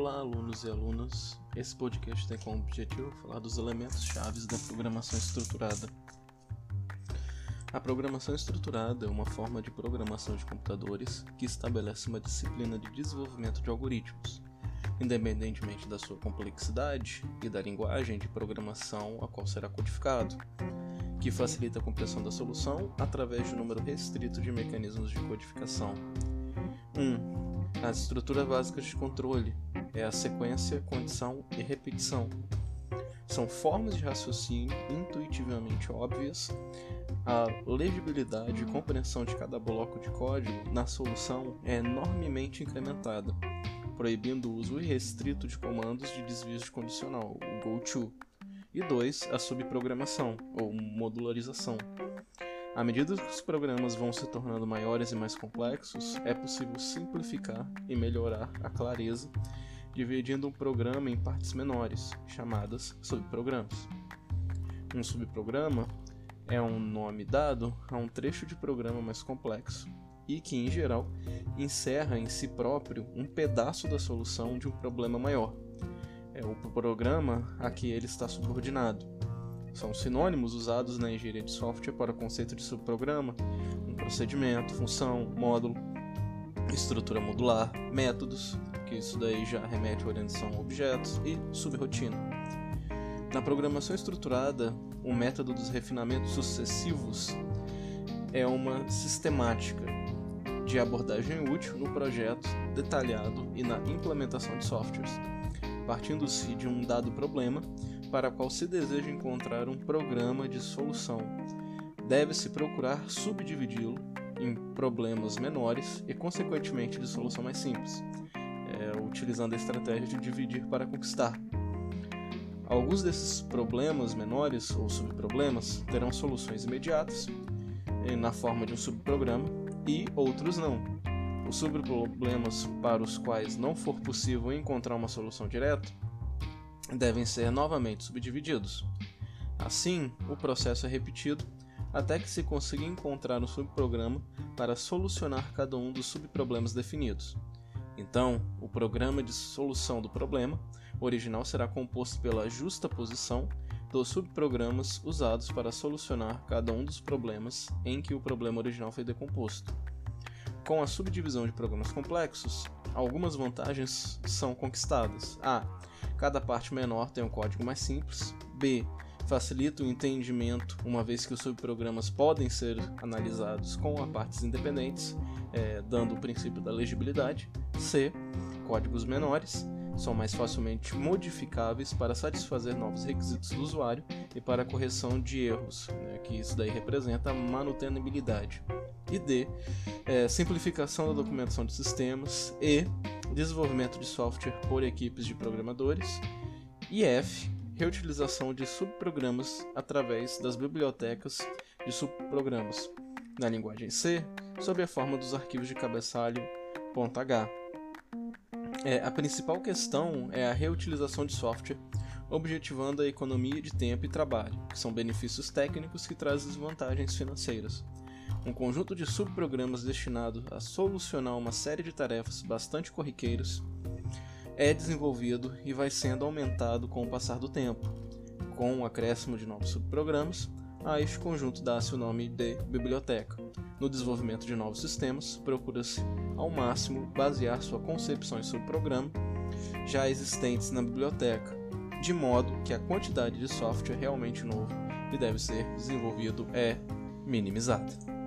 Olá, alunos e alunas. Esse podcast tem como objetivo falar dos elementos chaves da programação estruturada. A programação estruturada é uma forma de programação de computadores que estabelece uma disciplina de desenvolvimento de algoritmos, independentemente da sua complexidade e da linguagem de programação a qual será codificado, que facilita a compreensão da solução através de um número restrito de mecanismos de codificação. 1. Um, as estruturas básicas de controle é a sequência, condição e repetição. São formas de raciocínio intuitivamente óbvias. A legibilidade e compreensão de cada bloco de código na solução é enormemente incrementada, proibindo o uso irrestrito de comandos de desvio de condicional, o GoTo. E 2. A subprogramação, ou modularização à medida que os programas vão se tornando maiores e mais complexos, é possível simplificar e melhorar a clareza, dividindo um programa em partes menores, chamadas subprogramas. Um subprograma é um nome dado a um trecho de programa mais complexo e que, em geral, encerra em si próprio um pedaço da solução de um problema maior. É o programa a que ele está subordinado são sinônimos usados na engenharia de software para o conceito de subprograma, um procedimento, função, módulo, estrutura modular, métodos, que isso daí já remete à orientação a objetos, e subrotina. Na programação estruturada, o método dos refinamentos sucessivos é uma sistemática de abordagem útil no projeto detalhado e na implementação de softwares, partindo-se de um dado problema para a qual se deseja encontrar um programa de solução. Deve-se procurar subdividi-lo em problemas menores e, consequentemente, de solução mais simples, é, utilizando a estratégia de dividir para conquistar. Alguns desses problemas menores ou subproblemas terão soluções imediatas, na forma de um subprograma, e outros não. Os subproblemas para os quais não for possível encontrar uma solução direta devem ser novamente subdivididos. Assim, o processo é repetido até que se consiga encontrar um subprograma para solucionar cada um dos subproblemas definidos. Então, o programa de solução do problema original será composto pela justa posição dos subprogramas usados para solucionar cada um dos problemas em que o problema original foi decomposto. Com a subdivisão de programas complexos, algumas vantagens são conquistadas. A. Cada parte menor tem um código mais simples. B. Facilita o entendimento, uma vez que os subprogramas podem ser analisados com a partes independentes, é, dando o princípio da legibilidade. C. Códigos menores são mais facilmente modificáveis para satisfazer novos requisitos do usuário e para a correção de erros, né, que isso daí representa a manutenibilidade. E D, é, simplificação da documentação de sistemas e desenvolvimento de software por equipes de programadores. E F, reutilização de subprogramas através das bibliotecas de subprogramas na linguagem C, sob a forma dos arquivos de cabeçalho .h. É, a principal questão é a reutilização de software, objetivando a economia de tempo e trabalho, que são benefícios técnicos que trazem vantagens financeiras. Um conjunto de subprogramas destinado a solucionar uma série de tarefas bastante corriqueiras é desenvolvido e vai sendo aumentado com o passar do tempo. Com o acréscimo de novos subprogramas, a este conjunto dá-se o nome de biblioteca. No desenvolvimento de novos sistemas, procura-se, ao máximo, basear sua concepção em subprograma já existentes na biblioteca, de modo que a quantidade de software realmente novo que deve ser desenvolvido é minimizada.